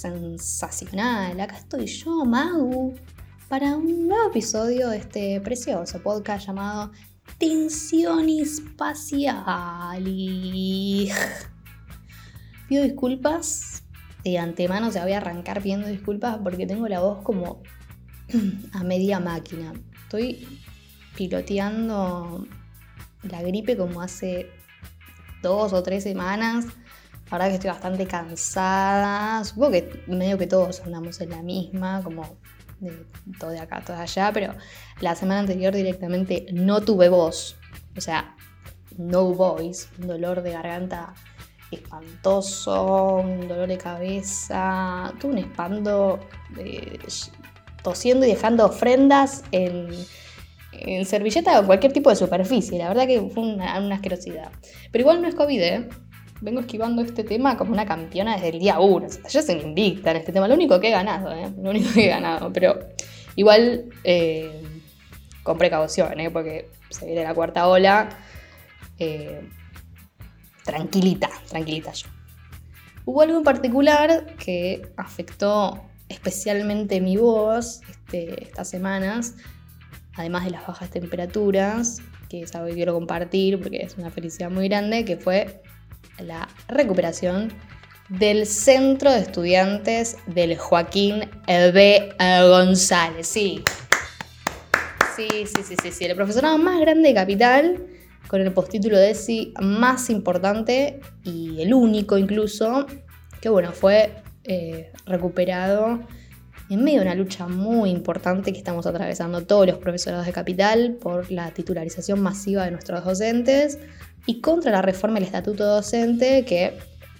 sensacional. Acá estoy yo, Mau, para un nuevo episodio de este precioso podcast llamado Tensión Espacial. Pido disculpas de antemano, o sea, voy a arrancar pidiendo disculpas porque tengo la voz como a media máquina. Estoy piloteando la gripe como hace dos o tres semanas. La verdad que estoy bastante cansada. Supongo que medio que todos andamos en la misma, como todo de acá, todo de allá, pero la semana anterior directamente no tuve voz. O sea, no voice, un dolor de garganta espantoso, un dolor de cabeza, tuve un espanto tosiendo y dejando ofrendas en servilleta o cualquier tipo de superficie. La verdad que fue una, asquerosidad. Pero igual no es COVID, ¿eh? Vengo esquivando este tema como una campeona desde el día 1. yo soy invicta en este tema. Lo único que he ganado, ¿eh? Lo único que he ganado. Pero igual eh, con precaución, ¿eh? Porque se viene la cuarta ola. Eh, tranquilita, tranquilita yo. Hubo algo en particular que afectó especialmente mi voz este, estas semanas además de las bajas temperaturas, que es algo que quiero compartir porque es una felicidad muy grande, que fue la recuperación del Centro de Estudiantes del Joaquín B. González. Sí. Sí, sí, sí, sí, sí. El profesorado más grande de Capital, con el postítulo de ESI más importante y el único incluso, que bueno, fue eh, recuperado en medio de una lucha muy importante que estamos atravesando todos los profesorados de Capital por la titularización masiva de nuestros docentes y contra la reforma del estatuto docente que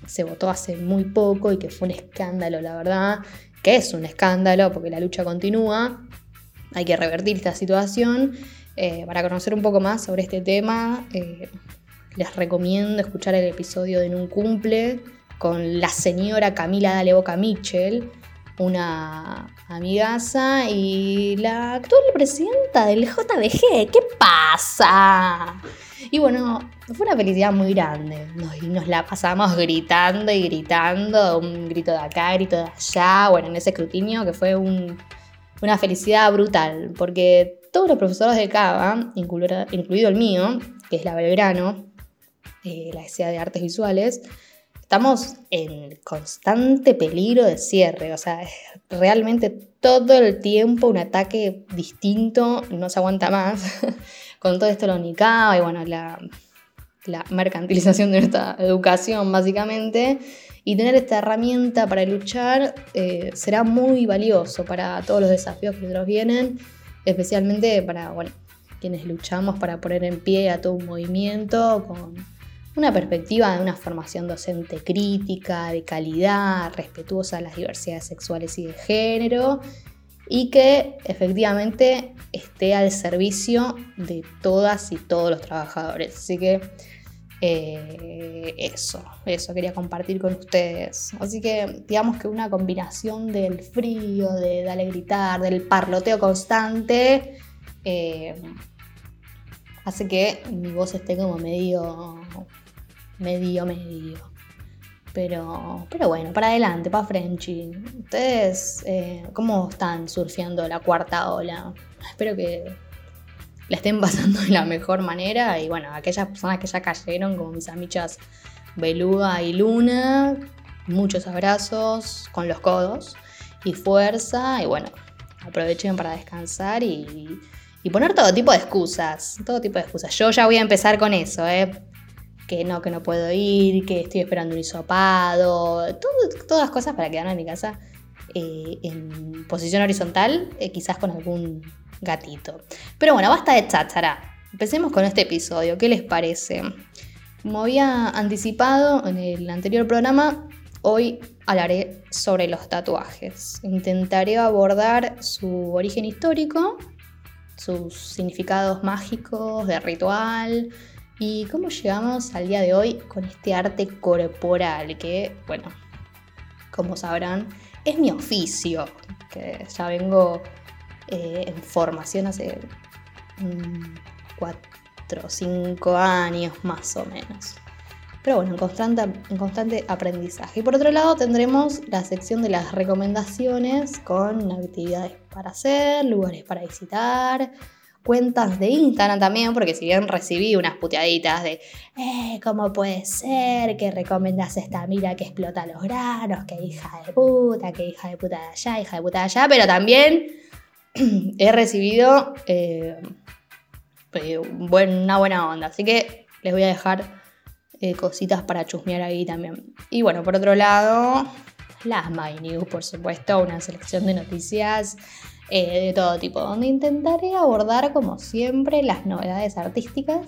se votó hace muy poco y que fue un escándalo, la verdad, que es un escándalo porque la lucha continúa. Hay que revertir esta situación. Eh, para conocer un poco más sobre este tema, eh, les recomiendo escuchar el episodio de En un cumple con la señora Camila Daleboca Mitchell, una amigaza y la actual presidenta del JBG. ¿Qué pasa? Y bueno, fue una felicidad muy grande. Nos, la pasamos gritando y gritando, un grito de acá, grito de allá, bueno, en ese escrutinio que fue una felicidad brutal, porque todos los profesores de Cava, incluido el mío, que es la Belgrano, eh, la SEA de Artes Visuales, estamos en constante peligro de cierre, o sea, realmente todo el tiempo un ataque distinto, no se aguanta más, con todo esto lo UNICAB y bueno, la, mercantilización de nuestra educación básicamente, y tener esta herramienta para luchar eh, será muy valioso para todos los desafíos que nos vienen, especialmente para, bueno, quienes luchamos para poner en pie a todo un movimiento con una perspectiva de una formación docente crítica, de calidad, respetuosa de las diversidades sexuales y de género, y que efectivamente esté al servicio de todas y todos los trabajadores. Así que eh, eso, eso quería compartir con ustedes. Así que digamos que una combinación del frío, de darle gritar, del parloteo constante, eh, hace que mi voz esté como medio medio, medio. Pero, pero bueno, para adelante, para Frenchy. ¿Ustedes eh, cómo están surfeando la cuarta ola? Espero que la estén pasando de la mejor manera. Y bueno, aquellas personas que ya cayeron, como mis amichas Beluga y Luna, muchos abrazos con los codos y fuerza. Y bueno, aprovechen para descansar y, y poner todo tipo de excusas. Todo tipo de excusas. Yo ya voy a empezar con eso, ¿eh? Que no, que no puedo ir, que estoy esperando un hisopado, todas cosas para quedarme en mi casa eh, en posición horizontal, eh, quizás con algún gatito. Pero bueno, basta de cháchara. Empecemos con este episodio, ¿qué les parece? Como había anticipado en el anterior programa, hoy hablaré sobre los tatuajes. Intentaré abordar su origen histórico, sus significados mágicos de ritual, ¿Y cómo llegamos al día de hoy con este arte corporal? Que, bueno, como sabrán, es mi oficio, que ya vengo eh, en formación hace 4 5 años más o menos. Pero bueno, en constante, en constante aprendizaje. Y por otro lado tendremos la sección de las recomendaciones con actividades para hacer, lugares para visitar, cuentas de Instagram también, porque si bien recibí unas puteaditas de, eh, ¿cómo puede ser que recomendas esta mira que explota los granos? Que hija de puta, que hija de puta de allá, hija de puta de allá, pero también he recibido eh, eh, una buena onda, así que les voy a dejar cositas para chusmear ahí también. Y bueno, por otro lado, las My News, por supuesto, una selección de noticias eh, de todo tipo, donde intentaré abordar como siempre las novedades artísticas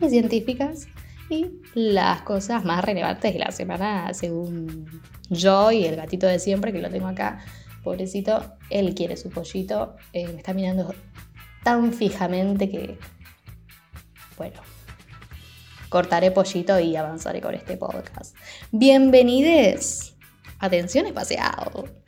y científicas y las cosas más relevantes de la semana según yo y el gatito de siempre que lo tengo acá. Pobrecito, él quiere su pollito, eh, me está mirando tan fijamente que, bueno, cortaré pollito y avanzaré con este podcast. Bienvenides. Atención espacial.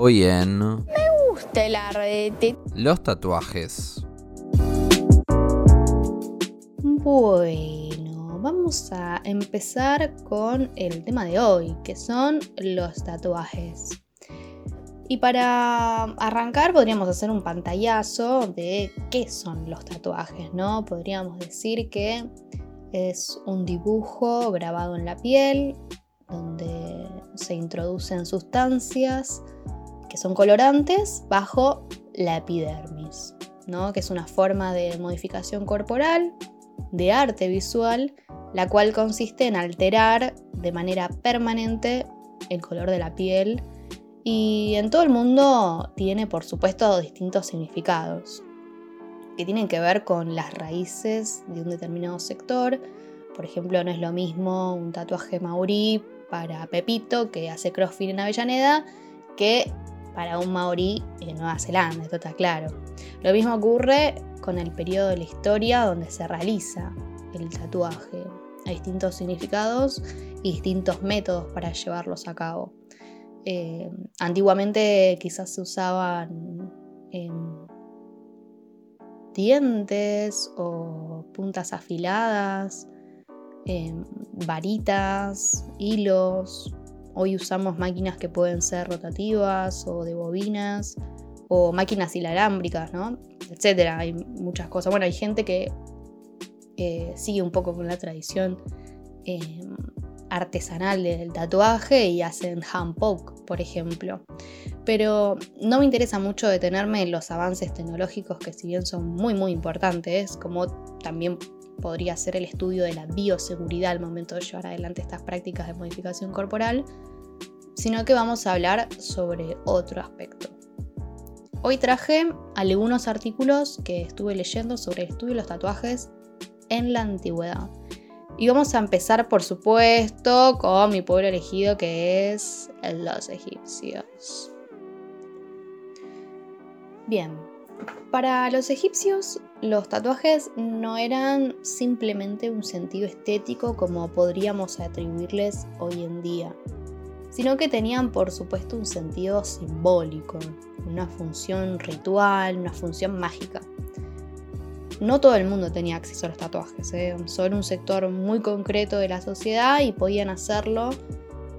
Hoy en... Me gusta el arte. Los tatuajes. Bueno, vamos a empezar con el tema de hoy, que son los tatuajes. Y para arrancar podríamos hacer un pantallazo de qué son los tatuajes, ¿no? Podríamos decir que es un dibujo grabado en la piel donde se introducen sustancias que son colorantes bajo la epidermis, ¿no? que es una forma de modificación corporal, de arte visual, la cual consiste en alterar de manera permanente el color de la piel y en todo el mundo tiene por supuesto distintos significados que tienen que ver con las raíces de un determinado sector. Por ejemplo, no es lo mismo un tatuaje maurí para Pepito que hace crossfit en Avellaneda que para un maorí en Nueva Zelanda, esto está claro. Lo mismo ocurre con el periodo de la historia donde se realiza el tatuaje. Hay distintos significados y distintos métodos para llevarlos a cabo. Eh, antiguamente quizás se usaban dientes o puntas afiladas, varitas, hilos, Hoy usamos máquinas que pueden ser rotativas o de bobinas o máquinas inalámbricas, ¿no? Etcétera. Hay muchas cosas. Bueno, hay gente que sigue un poco con la tradición em, artesanal del tatuaje y hacen hand poke, por ejemplo. Pero no me interesa mucho detenerme en los avances tecnológicos que si bien son muy muy importantes, como también podría ser el estudio de la bioseguridad al momento de llevar adelante estas prácticas de modificación corporal, sino que vamos a hablar sobre otro aspecto. Hoy traje algunos artículos que estuve leyendo sobre el estudio de los tatuajes en la antigüedad. Y vamos a empezar, por supuesto, con mi pueblo elegido que es los egipcios. Bien, para los egipcios los tatuajes no eran simplemente un sentido estético como podríamos atribuirles hoy en día, sino que tenían por supuesto un sentido simbólico, una función ritual, una función mágica. No todo el mundo tenía acceso a los tatuajes, ¿eh? solo un sector muy concreto de la sociedad y podían hacerlo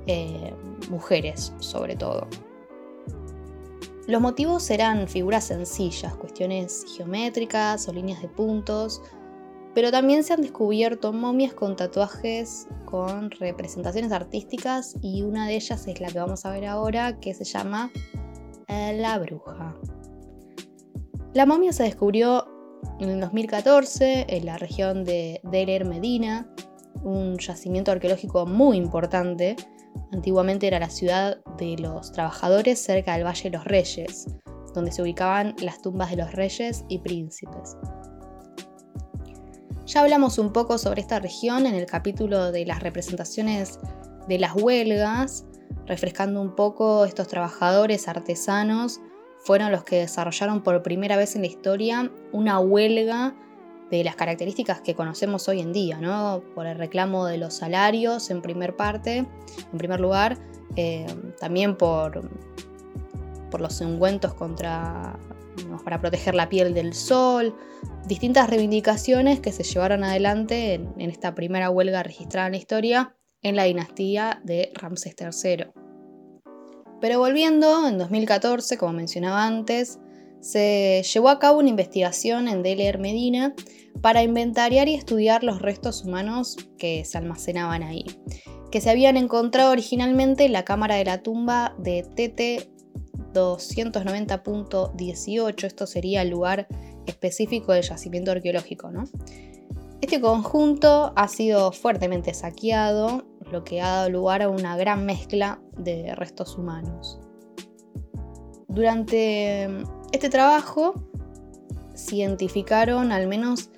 eh, mujeres sobre todo. Los motivos eran figuras sencillas, cuestiones geométricas o líneas de puntos, pero también se han descubierto momias con tatuajes con representaciones artísticas y una de ellas es la que vamos a ver ahora que se llama eh, La Bruja. La momia se descubrió en el 2014 en la región de Deir Medina, un yacimiento arqueológico muy importante Antiguamente era la ciudad de los trabajadores cerca del Valle de los Reyes, donde se ubicaban las tumbas de los reyes y príncipes. Ya hablamos un poco sobre esta región en el capítulo de las representaciones de las huelgas, refrescando un poco estos trabajadores artesanos fueron los que desarrollaron por primera vez en la historia una huelga de las características que conocemos hoy en día, ¿no? Por el reclamo de los salarios en primer parte, en primer lugar, eh, también por, por los ungüentos contra, para proteger la piel del sol, distintas reivindicaciones que se llevaron adelante en, en esta primera huelga registrada en la historia en la dinastía de Ramsés III. Pero volviendo, en 2014, como mencionaba antes, se llevó a cabo una investigación en Deler Medina para inventariar y estudiar los restos humanos que se almacenaban ahí, que se habían encontrado originalmente en la cámara de la tumba de TT 290.18, esto sería el lugar específico del yacimiento arqueológico. ¿no? Este conjunto ha sido fuertemente saqueado, lo que ha dado lugar a una gran mezcla de restos humanos. Durante este trabajo identificaron al menos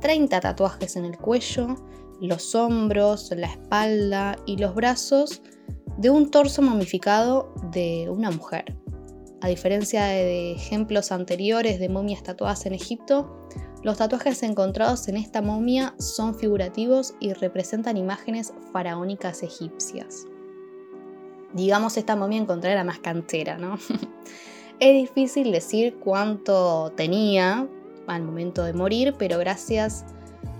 30 tatuajes en el cuello, los hombros, la espalda y los brazos de un torso momificado de una mujer. A diferencia de ejemplos anteriores de momias tatuadas en Egipto, los tatuajes encontrados en esta momia son figurativos y representan imágenes faraónicas egipcias. Digamos, esta momia encontrada era más cantera, ¿no? Es difícil decir cuánto tenía al momento de morir, pero gracias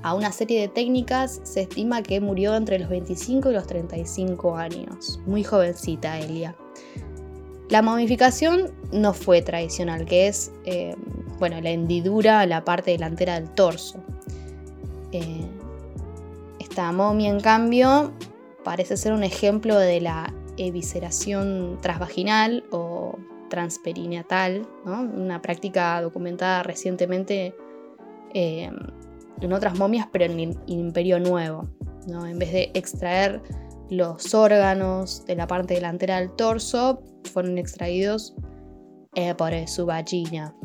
a una serie de técnicas se estima que murió entre los 25 y los 35 años. Muy jovencita Elia. La momificación no fue tradicional, que es eh, bueno, la hendidura a la parte delantera del torso. Eh, esta momia, en cambio, parece ser un ejemplo de la evisceración transvaginal o transperinatal, una práctica documentada recientemente eh, en otras momias, pero en el Imperio Nuevo. En vez de extraer los órganos de la parte delantera del torso, fueron extraídos eh, por su vagina.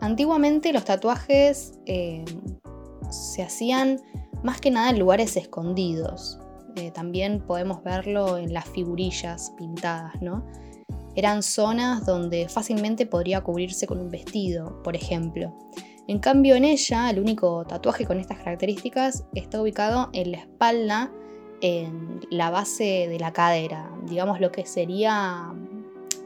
Antiguamente los tatuajes eh, se hacían más que nada en lugares escondidos. también podemos verlo en las figurillas pintadas, ¿no? Eran zonas donde fácilmente podría cubrirse con un vestido, por ejemplo. En cambio, en ella, el único tatuaje con estas características está ubicado en la espalda, en la base de la cadera, digamos lo que sería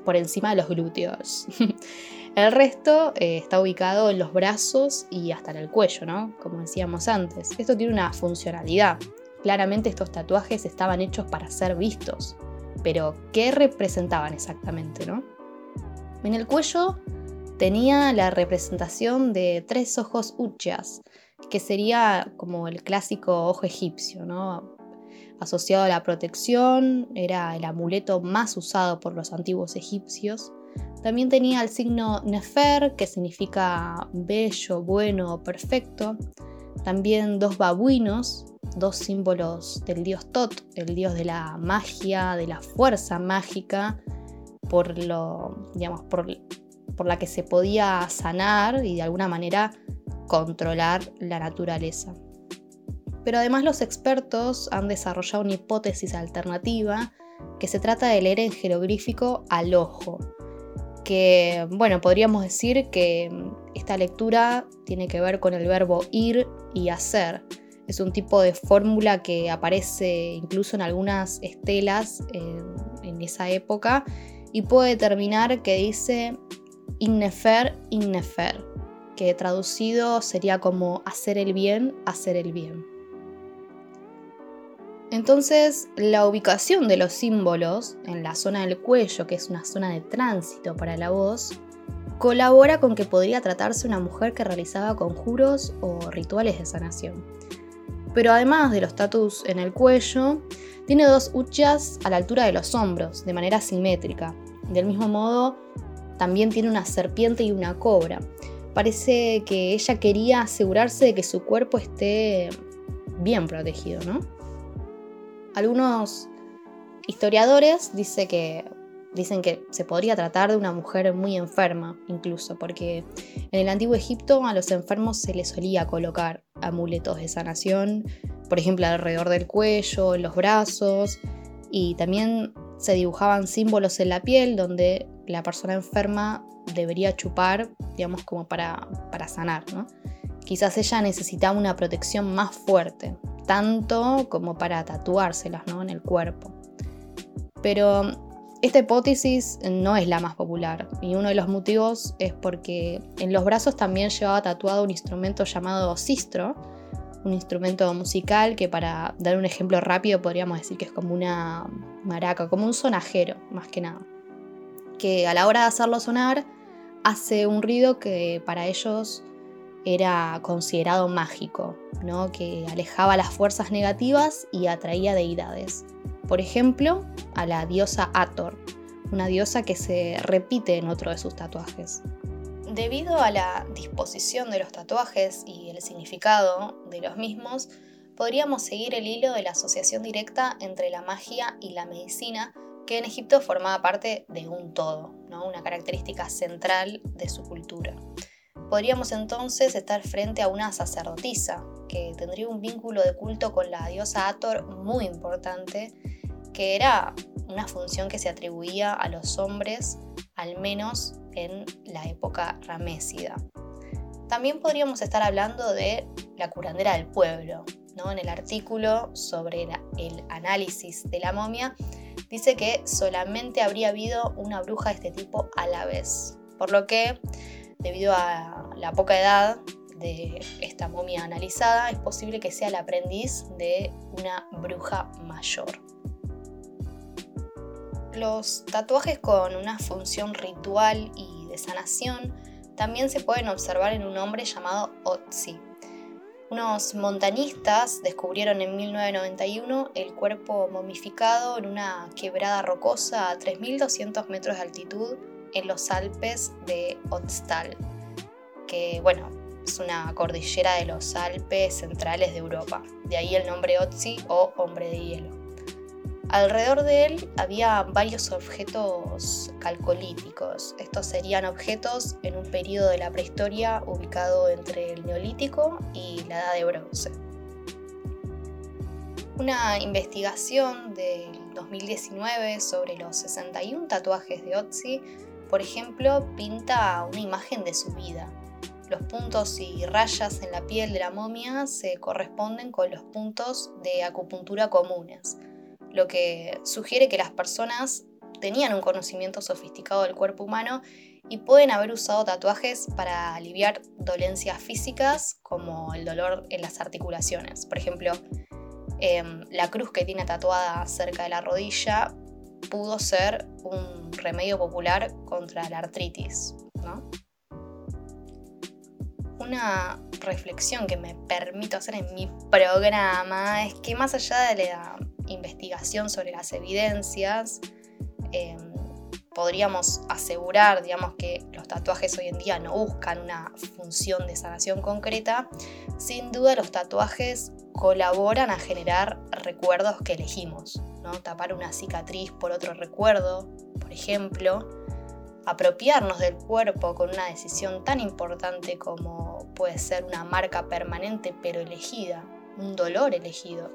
por encima de los glúteos. el resto eh, está ubicado en los brazos y hasta en el cuello, ¿no? Como decíamos antes. Esto tiene una funcionalidad. Claramente estos tatuajes estaban hechos para ser vistos pero ¿qué representaban exactamente? ¿no? En el cuello tenía la representación de tres ojos uchas, que sería como el clásico ojo egipcio, ¿no? asociado a la protección, era el amuleto más usado por los antiguos egipcios. También tenía el signo Nefer, que significa bello, bueno, perfecto. También dos babuinos, dos símbolos del dios Tot, el dios de la magia, de la fuerza mágica, por, lo, digamos, por, por la que se podía sanar y de alguna manera controlar la naturaleza. Pero además los expertos han desarrollado una hipótesis alternativa que se trata de leer en jeroglífico al ojo, que bueno, podríamos decir que esta lectura tiene que ver con el verbo ir y hacer, es un tipo de fórmula que aparece incluso en algunas estelas eh, en esa época y puede determinar que dice innefer, innefer, que traducido sería como hacer el bien, hacer el bien. Entonces, la ubicación de los símbolos en la zona del cuello, que es una zona de tránsito para la voz, colabora con que podría tratarse una mujer que realizaba conjuros o rituales de sanación pero además de los tatus en el cuello, tiene dos uchas a la altura de los hombros, de manera simétrica. Del mismo modo, también tiene una serpiente y una cobra. Parece que ella quería asegurarse de que su cuerpo esté bien protegido, ¿no? Algunos historiadores dicen que se podría tratar de una mujer muy enferma, incluso, porque en el antiguo Egipto a los enfermos se les solía colocar amuletos de sanación, por ejemplo, alrededor del cuello, en los brazos, y también se dibujaban símbolos en la piel donde la persona enferma debería chupar, digamos, como para, para sanar, ¿no? Quizás ella necesitaba una protección más fuerte, tanto como para tatuárselas ¿no? en el cuerpo. Pero esta hipótesis no es la más popular y uno de los motivos es porque en los brazos también llevaba tatuado un instrumento llamado sistro, un instrumento musical que para dar un ejemplo rápido podríamos decir que es como una maraca, como un sonajero más que nada, que a la hora de hacerlo sonar hace un ruido que para ellos era considerado mágico, ¿no? que alejaba las fuerzas negativas y atraía deidades. Por ejemplo, a la diosa Ator, una diosa que se repite en otro de sus tatuajes. Debido a la disposición de los tatuajes y el significado de los mismos, podríamos seguir el hilo de la asociación directa entre la magia y la medicina, que en Egipto formaba parte de un todo, ¿no? una característica central de su cultura. Podríamos entonces estar frente a una sacerdotisa que tendría un vínculo de culto con la diosa Ator muy importante, que era una función que se atribuía a los hombres, al menos en la época ramésida. También podríamos estar hablando de la curandera del pueblo. ¿no? En el artículo sobre el análisis de la momia dice que solamente habría habido una bruja de este tipo a la vez, por lo que debido a la poca edad de esta momia analizada, es posible que sea el aprendiz de una bruja mayor. Los tatuajes con una función ritual y de sanación también se pueden observar en un hombre llamado Otzi. Unos montañistas descubrieron en 1991 el cuerpo momificado en una quebrada rocosa a 3.200 metros de altitud en los Alpes de Otstal, que bueno, es una cordillera de los Alpes centrales de Europa. De ahí el nombre Otzi o hombre de hielo. Alrededor de él había varios objetos calcolíticos. Estos serían objetos en un periodo de la prehistoria ubicado entre el Neolítico y la Edad de Bronce. Una investigación del 2019 sobre los 61 tatuajes de Otzi por ejemplo, pinta una imagen de su vida. Los puntos y rayas en la piel de la momia se corresponden con los puntos de acupuntura comunes, lo que sugiere que las personas tenían un conocimiento sofisticado del cuerpo humano y pueden haber usado tatuajes para aliviar dolencias físicas como el dolor en las articulaciones. Por ejemplo, em, la cruz que tiene tatuada cerca de la rodilla pudo ser un remedio popular contra la artritis. Una reflexión que me permito hacer en mi programa es que más allá de la investigación sobre las evidencias, em, podríamos asegurar, digamos, que los tatuajes hoy en día no buscan una función de sanación concreta, sin duda los tatuajes colaboran a generar recuerdos que elegimos, ¿no? Tapar una cicatriz por otro recuerdo, por ejemplo, apropiarnos del cuerpo con una decisión tan importante como puede ser una marca permanente pero elegida, un dolor elegido,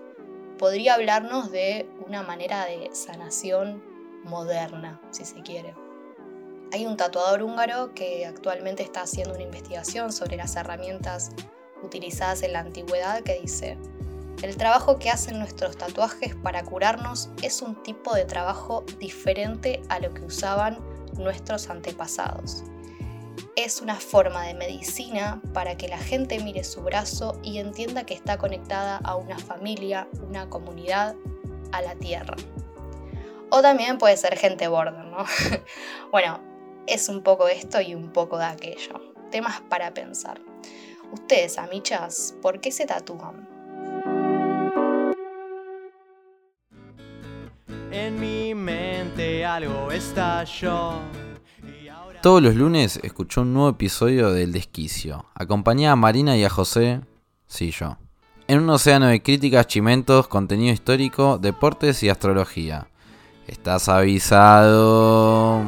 podría hablarnos de una manera de sanación moderna, si se quiere. Hay un tatuador húngaro que actualmente está haciendo una investigación sobre las herramientas utilizadas en la antigüedad que dice, el trabajo que hacen nuestros tatuajes para curarnos es un tipo de trabajo diferente a lo que usaban nuestros antepasados. Es una forma de medicina para que la gente mire su brazo y entienda que está conectada a una familia, una comunidad, a la tierra. O también puede ser gente border, ¿no? bueno, es un poco esto y un poco de aquello. Temas para pensar. Ustedes, amichas, ¿por qué se tatúan? En mi mente algo estalló. Todos los lunes escuchó un nuevo episodio del Desquicio. Acompañé a Marina y a José, sí yo, en un océano de críticas, chimentos, contenido histórico, deportes y astrología. Estás avisado.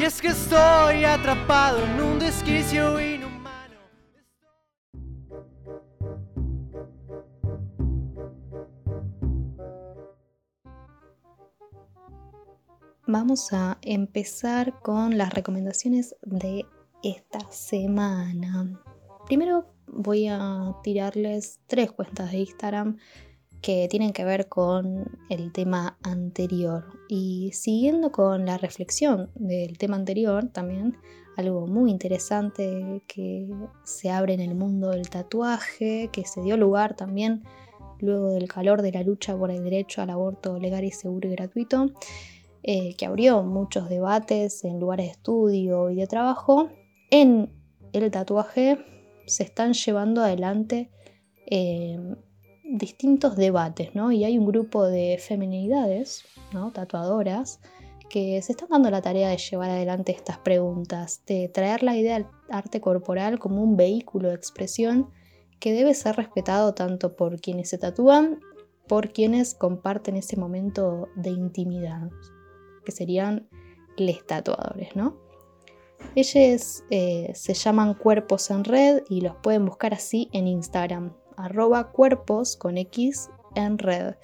Y es que estoy atrapado en un desquicio inhumano. Vamos a empezar con las recomendaciones de esta semana. Primero voy a tirarles tres cuentas de Instagram que tienen que ver con el tema anterior. Y siguiendo con la reflexión del tema anterior, también algo muy interesante que se abre en el mundo del tatuaje, que se dio lugar también luego del calor de la lucha por el derecho al aborto legal y seguro y gratuito, eh, que abrió muchos debates en lugares de estudio y de trabajo. En el tatuaje se están llevando adelante eh, distintos debates, ¿no? Y hay un grupo de feminidades, ¿no? Tatuadoras, que se están dando la tarea de llevar adelante estas preguntas, de traer la idea del arte corporal como un vehículo de expresión que debe ser respetado tanto por quienes se tatúan, por quienes comparten ese momento de intimidad, que serían los tatuadores, ¿no? Ellos eh, se llaman Cuerpos en Red y los pueden buscar así en Instagram, arroba cuerpos con X en red.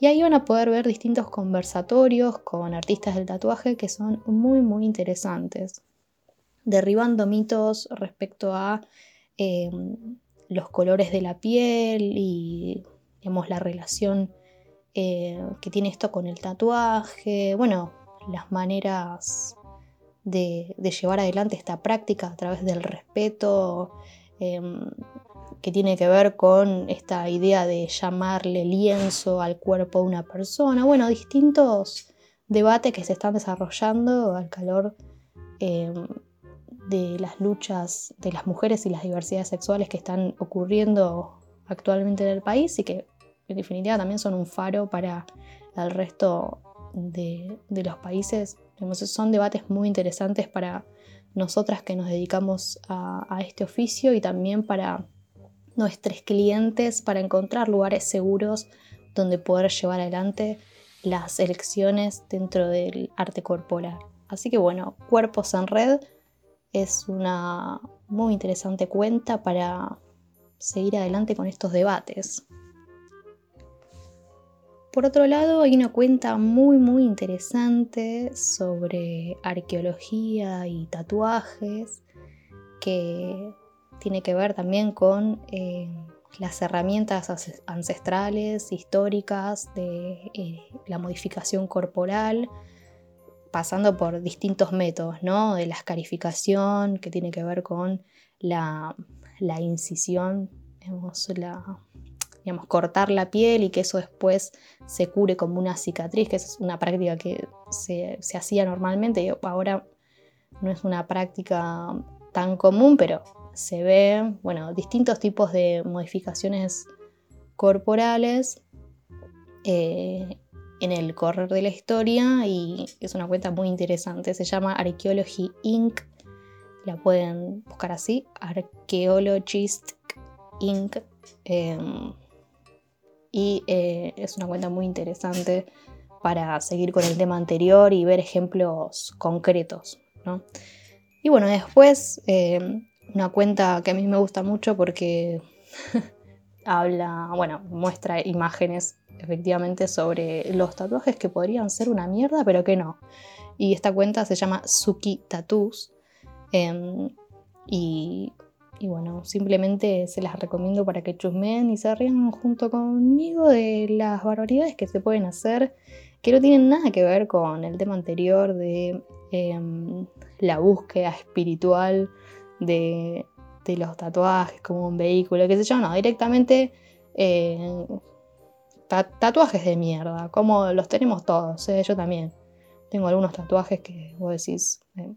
Y ahí van a poder ver distintos conversatorios con artistas del tatuaje que son muy, muy interesantes. Derribando mitos respecto a em, los colores de la piel y digamos, la relación eh, que tiene esto con el tatuaje. Bueno, las maneras de, llevar adelante esta práctica a través del respeto, em, que tiene que ver con esta idea de llamarle lienzo al cuerpo de una persona. Bueno, distintos debates que se están desarrollando al calor em, de las luchas de las mujeres y las diversidades sexuales que están ocurriendo actualmente en el país y que en definitiva también son un faro para el resto de, los países. son debates muy interesantes para nosotras que nos dedicamos a este oficio y también para nuestros clientes para encontrar lugares seguros donde poder llevar adelante las elecciones dentro del arte corporal. Así que bueno, Cuerpos en Red es una muy interesante cuenta para seguir adelante con estos debates. Por otro lado, hay una cuenta muy muy interesante sobre arqueología y tatuajes que tiene que ver también con eh, las herramientas ancestrales, históricas, de eh, la modificación corporal, pasando por distintos métodos, ¿no? De la escarificación, que tiene que ver con la, incisión, la, digamos, cortar la piel y que eso después se cure como una cicatriz, que es una práctica que se, se hacía normalmente ahora no es una práctica tan común, pero se ve, bueno, distintos tipos de modificaciones corporales eh, en el correr de la historia y es una cuenta muy interesante. Se llama Archaeology Inc. La pueden buscar así, Archaeologist Inc. Em, y eh, es una cuenta muy interesante para seguir con el tema anterior y ver ejemplos concretos. Y bueno, después em, una cuenta que a mí me gusta mucho porque habla, bueno, muestra imágenes efectivamente sobre los tatuajes que podrían ser una mierda, pero que no. Y esta cuenta se llama Suki Tattoos. Em, y, bueno, simplemente se las recomiendo para que chusmen y se rían junto conmigo de las barbaridades que se pueden hacer, que no tienen nada que ver con el tema anterior de em, la búsqueda espiritual de, los tatuajes como un vehículo, qué sé yo, no, directamente eh, tatuajes de mierda, como los tenemos todos, ¿eh? yo también. Tengo algunos tatuajes que vos decís, eh,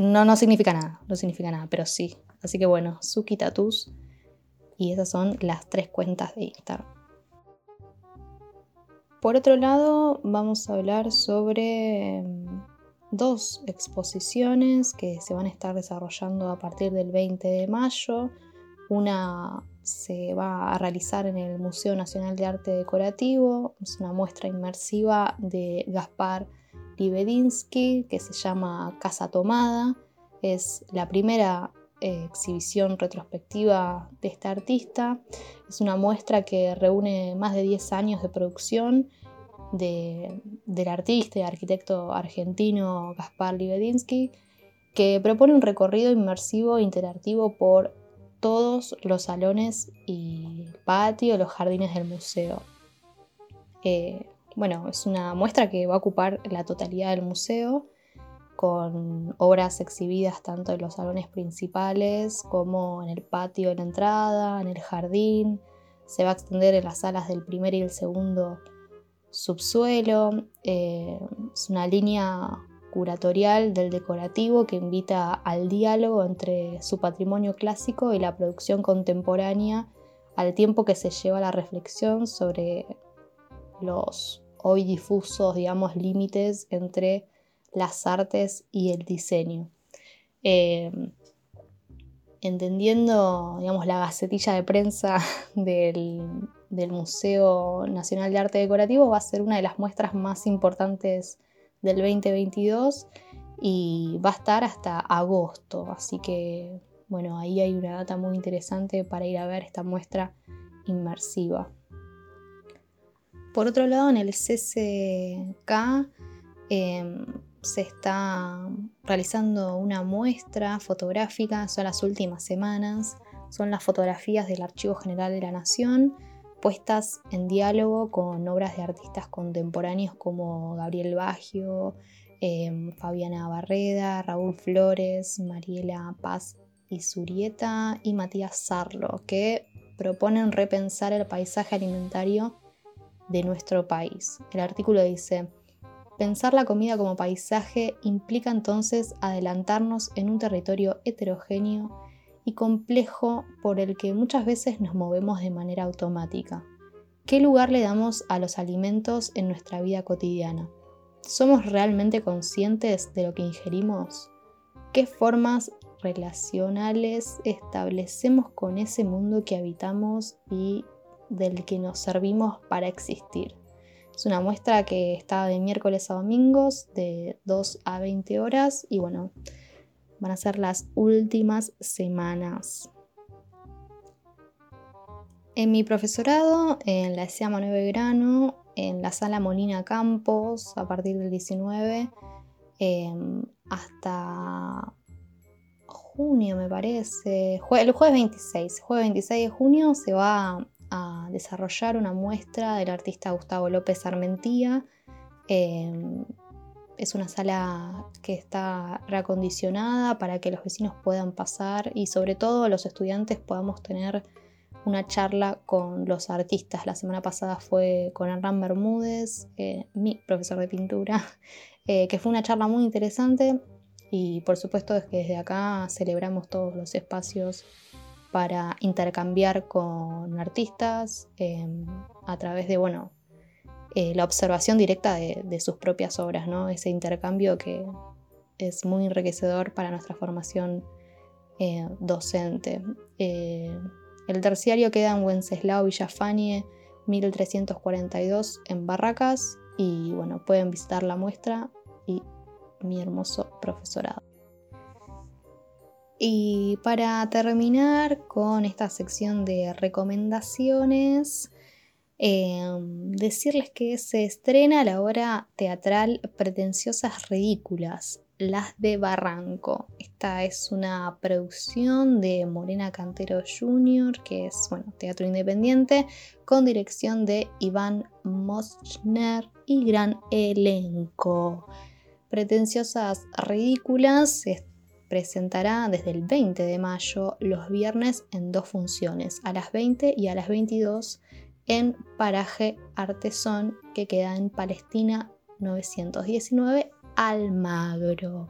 no, no significa nada, no significa nada, pero sí. Así que bueno, Suki y esas son las tres cuentas de Instagram. Por otro lado, vamos a hablar sobre dos exposiciones que se van a estar desarrollando a partir del 20 de mayo. Una se va a realizar en el Museo Nacional de Arte Decorativo, es una muestra inmersiva de Gaspar Libedinsky que se llama Casa Tomada. Es la primera eh, exhibición retrospectiva de este artista. Es una muestra que reúne más de 10 años de producción del artista y arquitecto argentino Gaspar Libedinsky que propone un recorrido inmersivo e interactivo por todos los salones y patio, los jardines del museo. Eh, bueno, es una muestra que va a ocupar la totalidad del museo con obras exhibidas tanto en los salones principales como en el patio de la entrada, en el jardín. Se va a extender en las salas del primer y el segundo subsuelo. Eh, es una línea curatorial del decorativo que invita al diálogo entre su patrimonio clásico y la producción contemporánea al tiempo que se lleva la reflexión sobre los hoy difusos, digamos, límites entre las artes y el diseño. Eh, entendiendo, digamos, la gacetilla de prensa del, del, Museo Nacional de Arte Decorativo, va a ser una de las muestras más importantes del 2022 y va a estar hasta agosto, así que, bueno, ahí hay una data muy interesante para ir a ver esta muestra inmersiva. Por otro lado, en el CCK em, se está realizando una muestra fotográfica, son las últimas semanas, son las fotografías del Archivo General de la Nación, puestas en diálogo con obras de artistas contemporáneos como Gabriel Baggio, em, Fabiana Barreda, Raúl Flores, Mariela Paz y Surieta y Matías Sarlo, que proponen repensar el paisaje alimentario de nuestro país. El artículo dice, pensar la comida como paisaje implica entonces adelantarnos en un territorio heterogéneo y complejo por el que muchas veces nos movemos de manera automática. ¿Qué lugar le damos a los alimentos en nuestra vida cotidiana? ¿Somos realmente conscientes de lo que ingerimos? ¿Qué formas relacionales establecemos con ese mundo que habitamos y del que nos servimos para existir. Es una muestra que está de miércoles a domingos, de 2 a 20 horas, y bueno, van a ser las últimas semanas. En mi profesorado, en la ESEA Manuel Belgrano, en la sala Molina Campos, a partir del 19, em, hasta junio me parece, el jueves 26, jueves 26 de junio se va a desarrollar una muestra del artista Gustavo López Armentía. Em, es una sala que está reacondicionada para que los vecinos puedan pasar y sobre todo los estudiantes podamos tener una charla con los artistas. La semana pasada fue con Hernán Bermúdez, eh, mi profesor de pintura, eh, que fue una charla muy interesante y por supuesto es que desde acá celebramos todos los espacios para intercambiar con artistas em, a través de, bueno, eh, la observación directa de, sus propias obras, ¿no? Ese intercambio que es muy enriquecedor para nuestra formación eh, docente. Eh, el terciario queda en Wenceslao Villafanie 1342 en Barracas y bueno, pueden visitar la muestra y mi hermoso profesorado. Y para terminar con esta sección de recomendaciones, em, decirles que se estrena la obra teatral Pretenciosas Ridículas, Las de Barranco. Esta es una producción de Morena Cantero Jr., que es bueno, teatro independiente, con dirección de Iván Moschner y gran elenco. Pretenciosas Ridículas presentará desde el 20 de mayo los viernes en dos funciones, a las 20 y a las 22 en Paraje Artesón, que queda en Palestina 919, Almagro.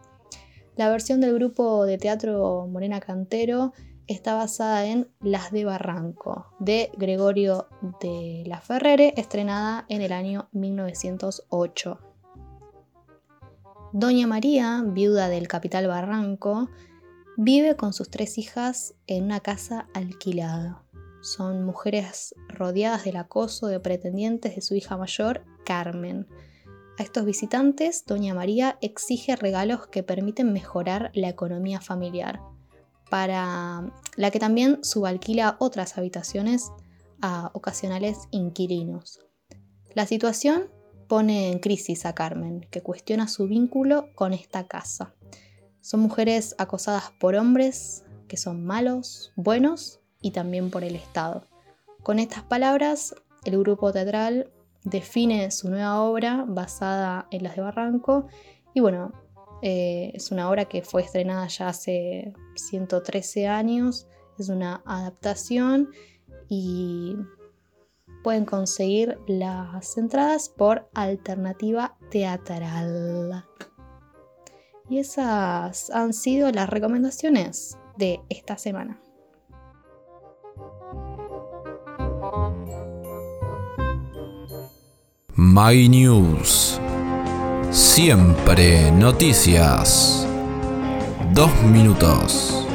La versión del grupo de teatro Morena Cantero está basada en Las de Barranco, de Gregorio de la Ferrere, estrenada en el año 1908. Doña María, viuda del capital Barranco, vive con sus tres hijas en una casa alquilada. Son mujeres rodeadas del acoso de pretendientes de su hija mayor, Carmen. A estos visitantes, Doña María exige regalos que permiten mejorar la economía familiar, para la que también subalquila otras habitaciones a ocasionales inquilinos. La situación pone en crisis a Carmen, que cuestiona su vínculo con esta casa. Son mujeres acosadas por hombres que son malos, buenos y también por el Estado. Con estas palabras, el grupo teatral define su nueva obra basada en las de Barranco y bueno, eh, es una obra que fue estrenada ya hace 113 años, es una adaptación y pueden conseguir las entradas por alternativa teatral. Y esas han sido las recomendaciones de esta semana. My News. Siempre noticias. Dos minutos.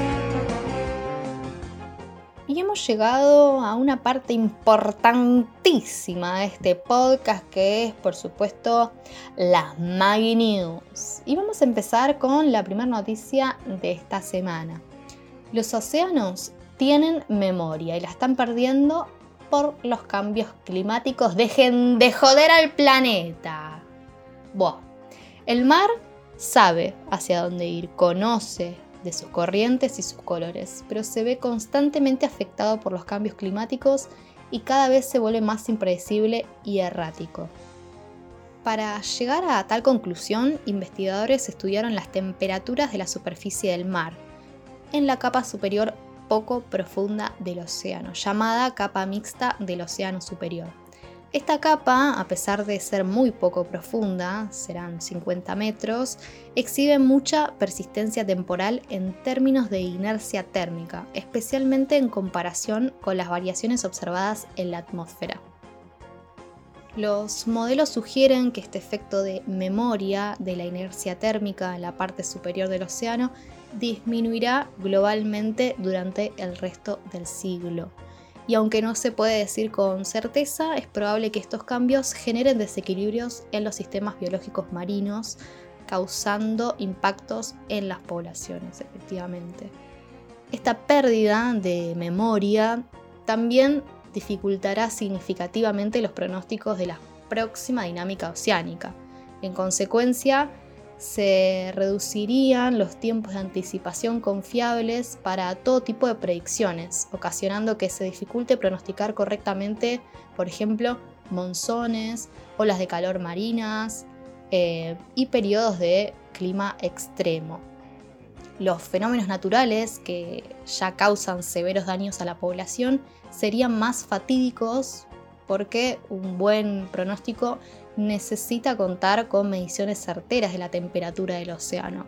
Hemos llegado a una parte importantísima de este podcast que es, por supuesto, las My News. Y vamos a empezar con la primera noticia de esta semana. Los océanos tienen memoria y la están perdiendo por los cambios climáticos. Dejen de joder al planeta. Buah. El mar sabe hacia dónde ir, conoce de sus corrientes y sus colores, pero se ve constantemente afectado por los cambios climáticos y cada vez se vuelve más impredecible y errático. Para llegar a tal conclusión, investigadores estudiaron las temperaturas de la superficie del mar en la capa superior poco profunda del océano, llamada capa mixta del océano superior. Esta capa, a pesar de ser muy poco profunda, serán 50 metros, exhibe mucha persistencia temporal en términos de inercia térmica, especialmente en comparación con las variaciones observadas en la atmósfera. Los modelos sugieren que este efecto de memoria de la inercia térmica en la parte superior del océano disminuirá globalmente durante el resto del siglo. Y aunque no se puede decir con certeza, es probable que estos cambios generen desequilibrios en los sistemas biológicos marinos, causando impactos en las poblaciones, efectivamente. Esta pérdida de memoria también dificultará significativamente los pronósticos de la próxima dinámica oceánica. En consecuencia, se reducirían los tiempos de anticipación confiables para todo tipo de predicciones, ocasionando que se dificulte pronosticar correctamente, por ejemplo, monzones, olas de calor marinas eh, y periodos de clima extremo. Los fenómenos naturales que ya causan severos daños a la población serían más fatídicos porque un buen pronóstico necesita contar con mediciones certeras de la temperatura del océano,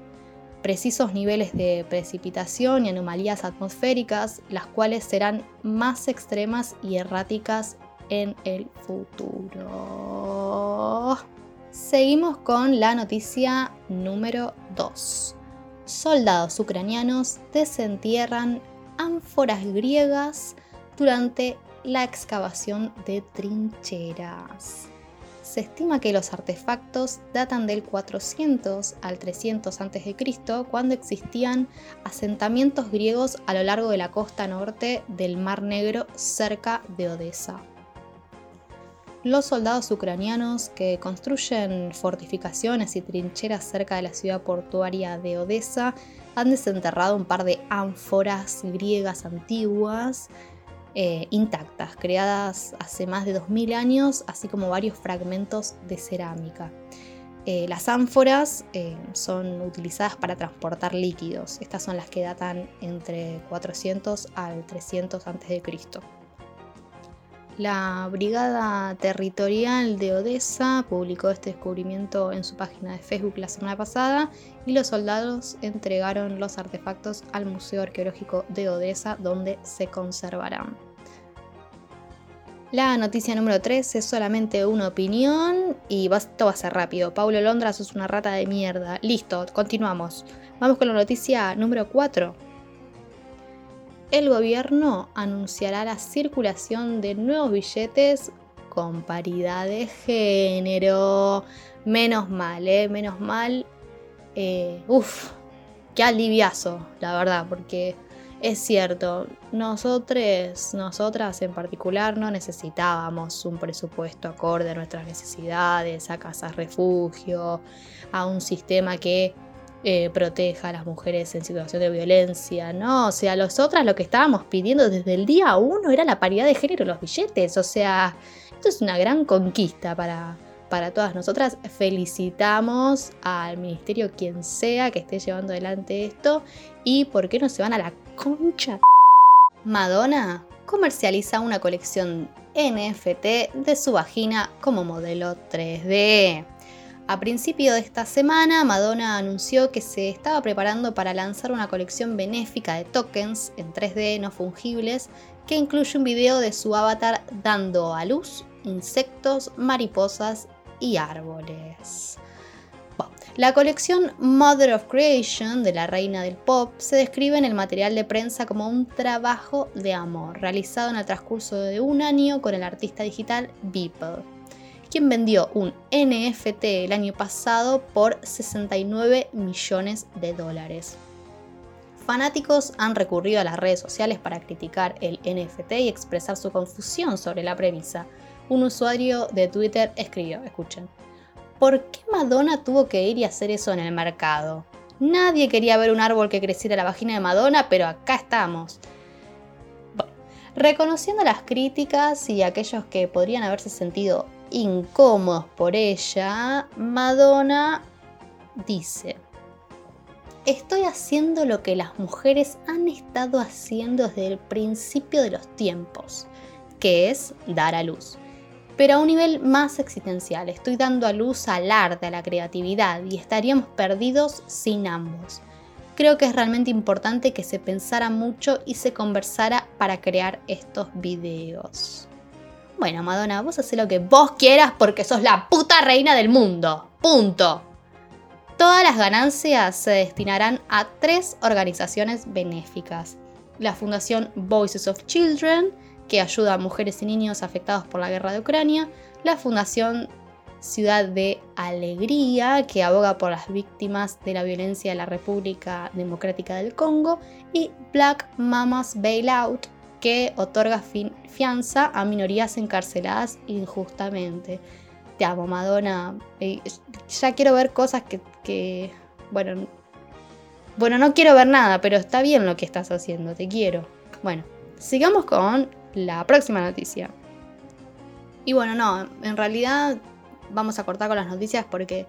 precisos niveles de precipitación y anomalías atmosféricas, las cuales serán más extremas y erráticas en el futuro. Seguimos con la noticia número 2. Soldados ucranianos desentierran ánforas griegas durante la excavación de trincheras. Se estima que los artefactos datan del 400 al 300 a.C., cuando existían asentamientos griegos a lo largo de la costa norte del Mar Negro cerca de Odessa. Los soldados ucranianos que construyen fortificaciones y trincheras cerca de la ciudad portuaria de Odessa han desenterrado un par de ánforas griegas antiguas eh, intactas, creadas hace más de 2000 años, así como varios fragmentos de cerámica. Eh, las ánforas eh, son utilizadas para transportar líquidos. Estas son las que datan entre 400 al 300 a.C. La Brigada Territorial de Odessa publicó este descubrimiento en su página de Facebook la semana pasada y los soldados entregaron los artefactos al Museo Arqueológico de Odessa donde se conservarán. La noticia número 3 es solamente una opinión y esto va a ser rápido. Paulo Londra, sos una rata de mierda. Listo, continuamos. Vamos con la noticia número 4. El gobierno anunciará la circulación de nuevos billetes con paridad de género. Menos mal, ¿eh? Menos mal. Eh, uf, qué aliviazo, la verdad, porque es cierto, nosotros, nosotras en particular no necesitábamos un presupuesto acorde a nuestras necesidades, a casas refugio, a un sistema que eh, proteja a las mujeres en situación de violencia, ¿no? O sea, nosotras lo que estábamos pidiendo desde el día uno era la paridad de género en los billetes. O sea, esto es una gran conquista para, para todas nosotras. Felicitamos al ministerio, quien sea que esté llevando adelante esto. Y por qué no se van a la concha. Madonna comercializa una colección NFT de su vagina como modelo 3D. A principio de esta semana, Madonna anunció que se estaba preparando para lanzar una colección benéfica de tokens en 3D no fungibles que incluye un video de su avatar dando a luz insectos, mariposas y árboles. la colección Mother of Creation de la reina del pop se describe en el material de prensa como un trabajo de amor realizado en el transcurso de un año con el artista digital Beeple quien vendió un NFT el año pasado por 69 millones de dólares. Fanáticos han recurrido a las redes sociales para criticar el NFT y expresar su confusión sobre la premisa. Un usuario de Twitter escribió, escuchen, ¿por qué Madonna tuvo que ir y hacer eso en el mercado? Nadie quería ver un árbol que creciera la vagina de Madonna, pero acá estamos. reconociendo las críticas y aquellos que podrían haberse sentido incómodos por ella, Madonna dice, estoy haciendo lo que las mujeres han estado haciendo desde el principio de los tiempos, que es dar a luz. Pero a un nivel más existencial, estoy dando a luz al arte, a la creatividad, y estaríamos perdidos sin ambos. Creo que es realmente importante que se pensara mucho y se conversara para crear estos videos. Bueno, Madonna, vos haces lo que vos quieras porque sos la puta reina del mundo. Punto. Todas las ganancias se destinarán a tres organizaciones benéficas. La Fundación Voices of Children, que ayuda a mujeres y niños afectados por la guerra de Ucrania. La Fundación Ciudad de Alegría, que aboga por las víctimas de la violencia de la República Democrática del Congo. Y Black Mamas Bailout, que otorga fianza a minorías encarceladas injustamente. Te amo, Madonna. Ya quiero ver cosas que, bueno, bueno, no quiero ver nada, pero está bien lo que estás haciendo, te quiero. Bueno, sigamos con la próxima noticia. Y bueno, no, en realidad vamos a cortar con las noticias porque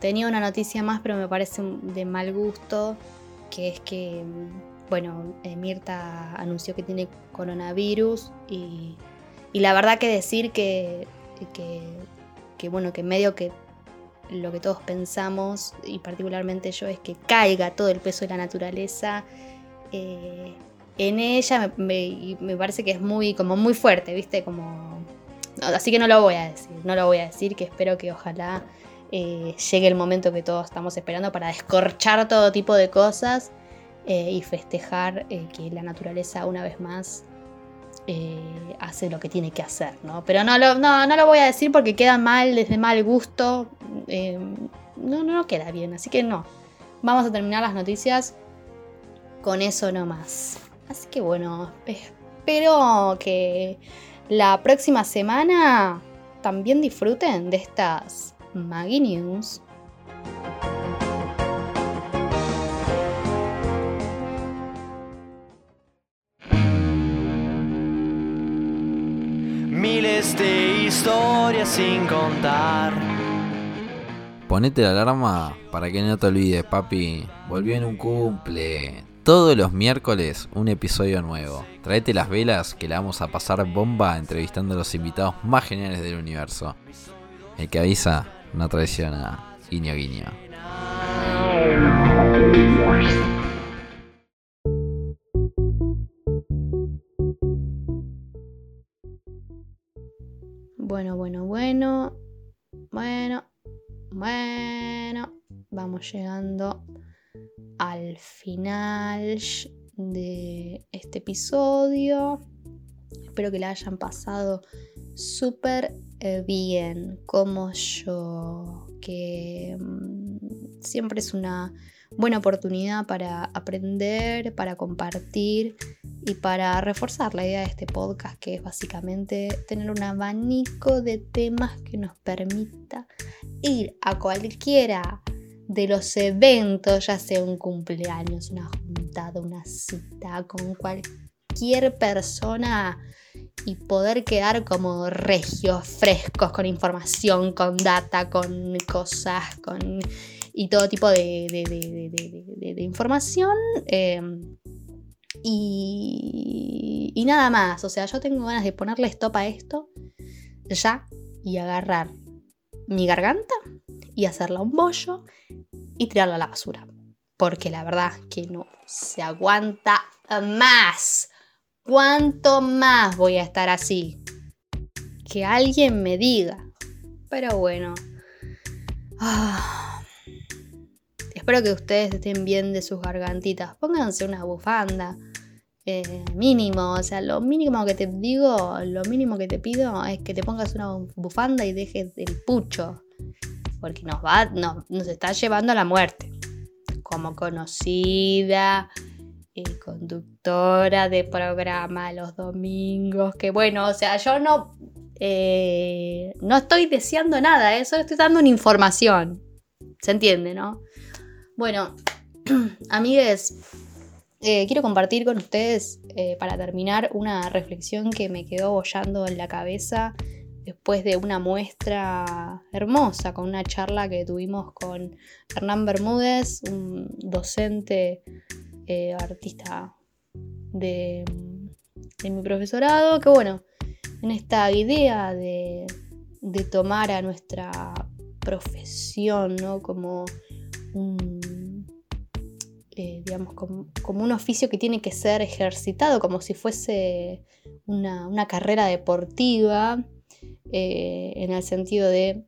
tenía una noticia más, pero me parece de mal gusto, que es que bueno, eh, Mirta anunció que tiene coronavirus y, la verdad que decir que, que, bueno, que medio que lo que todos pensamos, y particularmente yo, es que caiga todo el peso de la naturaleza eh, en ella, me, parece que es muy, como muy fuerte, ¿viste? Como... Así que no lo voy a decir, no lo voy a decir, que espero que ojalá eh, llegue el momento que todos estamos esperando para descorchar todo tipo de cosas eh, y festejar eh, que la naturaleza una vez más hace lo que tiene que hacer, ¿no? Pero no lo, no, lo voy a decir porque queda mal, desde mal gusto, no, no, queda bien, así que no. Vamos a terminar las noticias con eso nomás. Así que bueno, espero que la próxima semana también disfruten de estas Maggie News. miles de historias sin contar. Ponete la alarma para que no te olvides, papi. Volvió en un cumple. Todos los miércoles un episodio nuevo. Traete las velas que le vamos a pasar bomba entrevistando a los invitados más geniales del universo. El que avisa no traiciona. Guiño guiño. Bueno, bueno, bueno. Bueno, bueno. Vamos llegando al final de este episodio. Espero que la hayan pasado súper eh, bien, como yo, que mm, siempre es una buena oportunidad para aprender, para compartir y para reforzar la idea de este podcast, que es básicamente tener un abanico de temas que nos permita ir a cualquiera de los eventos, ya sea un cumpleaños, una juntada, una cita con cualquier persona y poder quedar como regios, frescos, con información, con data, con cosas, con y todo tipo de, información. Em, y, y nada más, o sea, yo tengo ganas de ponerle stop a esto ya y agarrar mi garganta y hacerla un bollo y tirarla a la basura. Porque la verdad que no se aguanta más. ¿Cuánto más voy a estar así? Que alguien me diga. Pero bueno. Ah. Espero que ustedes estén bien de sus gargantitas. Pónganse una bufanda. Eh, mínimo, o sea, lo mínimo que te digo, lo mínimo que te pido es que te pongas una bufanda y dejes el pucho. Porque nos va, nos está llevando a la muerte. Como conocida, conductora de programa los domingos, que bueno, o sea, yo no, eh, no estoy deseando nada, ¿eh? estoy dando una información. ¿Se entiende, no? Bueno, amigues, eh, quiero compartir con ustedes, para terminar, una reflexión que me quedó bollando en la cabeza después de una muestra hermosa, con una charla que tuvimos con Hernán Bermúdez, un docente eh, artista de, mi profesorado, que bueno, en esta idea de, tomar a nuestra profesión ¿no? como un, eh, digamos, como, un oficio que tiene que ser ejercitado, como si fuese una, carrera deportiva, eh, en el sentido de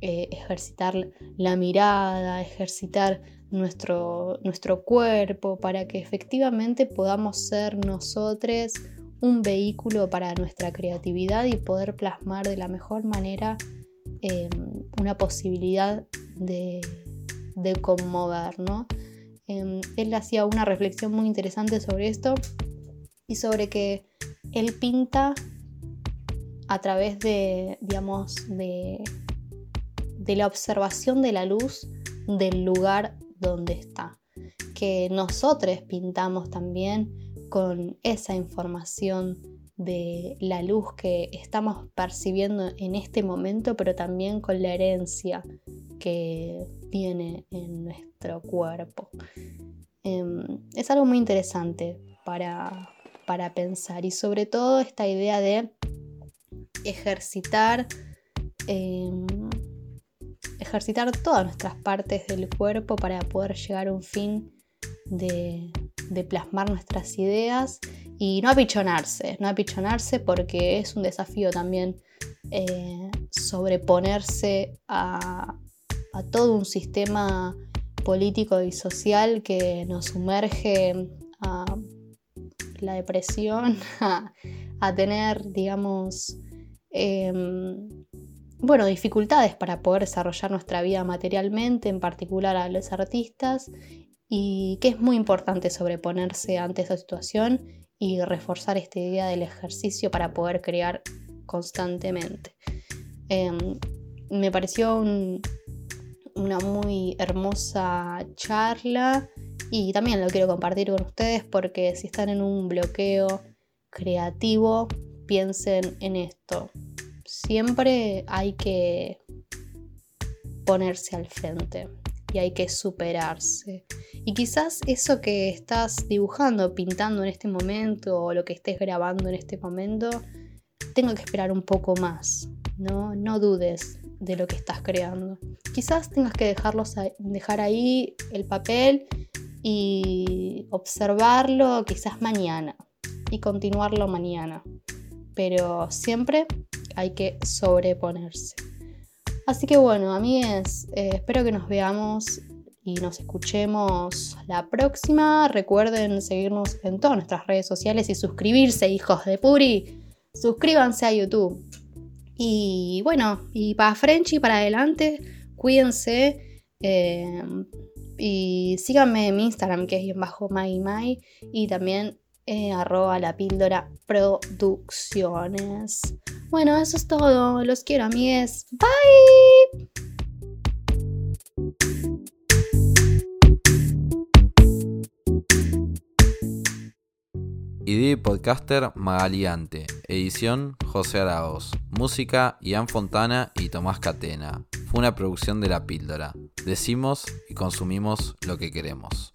ejercitar la mirada, ejercitar nuestro, nuestro cuerpo, para que efectivamente podamos ser nosotros un vehículo para nuestra creatividad y poder plasmar de la mejor manera em, una posibilidad de, conmover. ¿no? Em, él hacía una reflexión muy interesante sobre esto y sobre que él pinta a través de, digamos, de, de la observación de la luz del lugar donde está. Que nosotros pintamos también con esa información de la luz que estamos percibiendo en este momento, pero también con la herencia que viene en nuestro cuerpo. Em, es algo muy interesante para, para pensar y sobre todo esta idea de ejercitar em, ejercitar todas nuestras partes del cuerpo para poder llegar a un fin de, plasmar nuestras ideas y no apichonarse, no apichonarse porque es un desafío también eh, sobreponerse a, todo un sistema político y social que nos sumerge a la depresión, a, tener, digamos, em, bueno, dificultades para poder desarrollar nuestra vida materialmente, en particular a los artistas, y que es muy importante sobreponerse ante esa situación y reforzar esta idea del ejercicio para poder crear constantemente. Em, me pareció una muy hermosa charla y también lo quiero compartir con ustedes porque si están en un bloqueo creativo, piensen en esto siempre hay que ponerse al frente y hay que superarse. Y quizás eso que estás dibujando, pintando en este momento o lo que estés grabando en este momento, tenga que esperar un poco más. No, no dudes de lo que estás creando. Quizás tengas que dejarlos dejar ahí el papel y observarlo quizás mañana y continuarlo mañana. Pero siempre hay que sobreponerse. Así que bueno, amigues, eh, espero que nos veamos y nos escuchemos la próxima. Recuerden seguirnos en todas nuestras redes sociales y suscribirse, hijos de Puri. Suscríbanse a YouTube. Y bueno, y para Frenchy, para adelante, cuídense. Eh, y síganme en mi Instagram, que es bajo my, y también eh, arroba la píldora producciones. Bueno, eso es todo. Los quiero, amigues. Bye. Idea podcaster Magaliante. Edición José Araos. Música Ian Fontana y Tomás Catena. Fue una producción de La Píldora. Decimos y consumimos lo que queremos.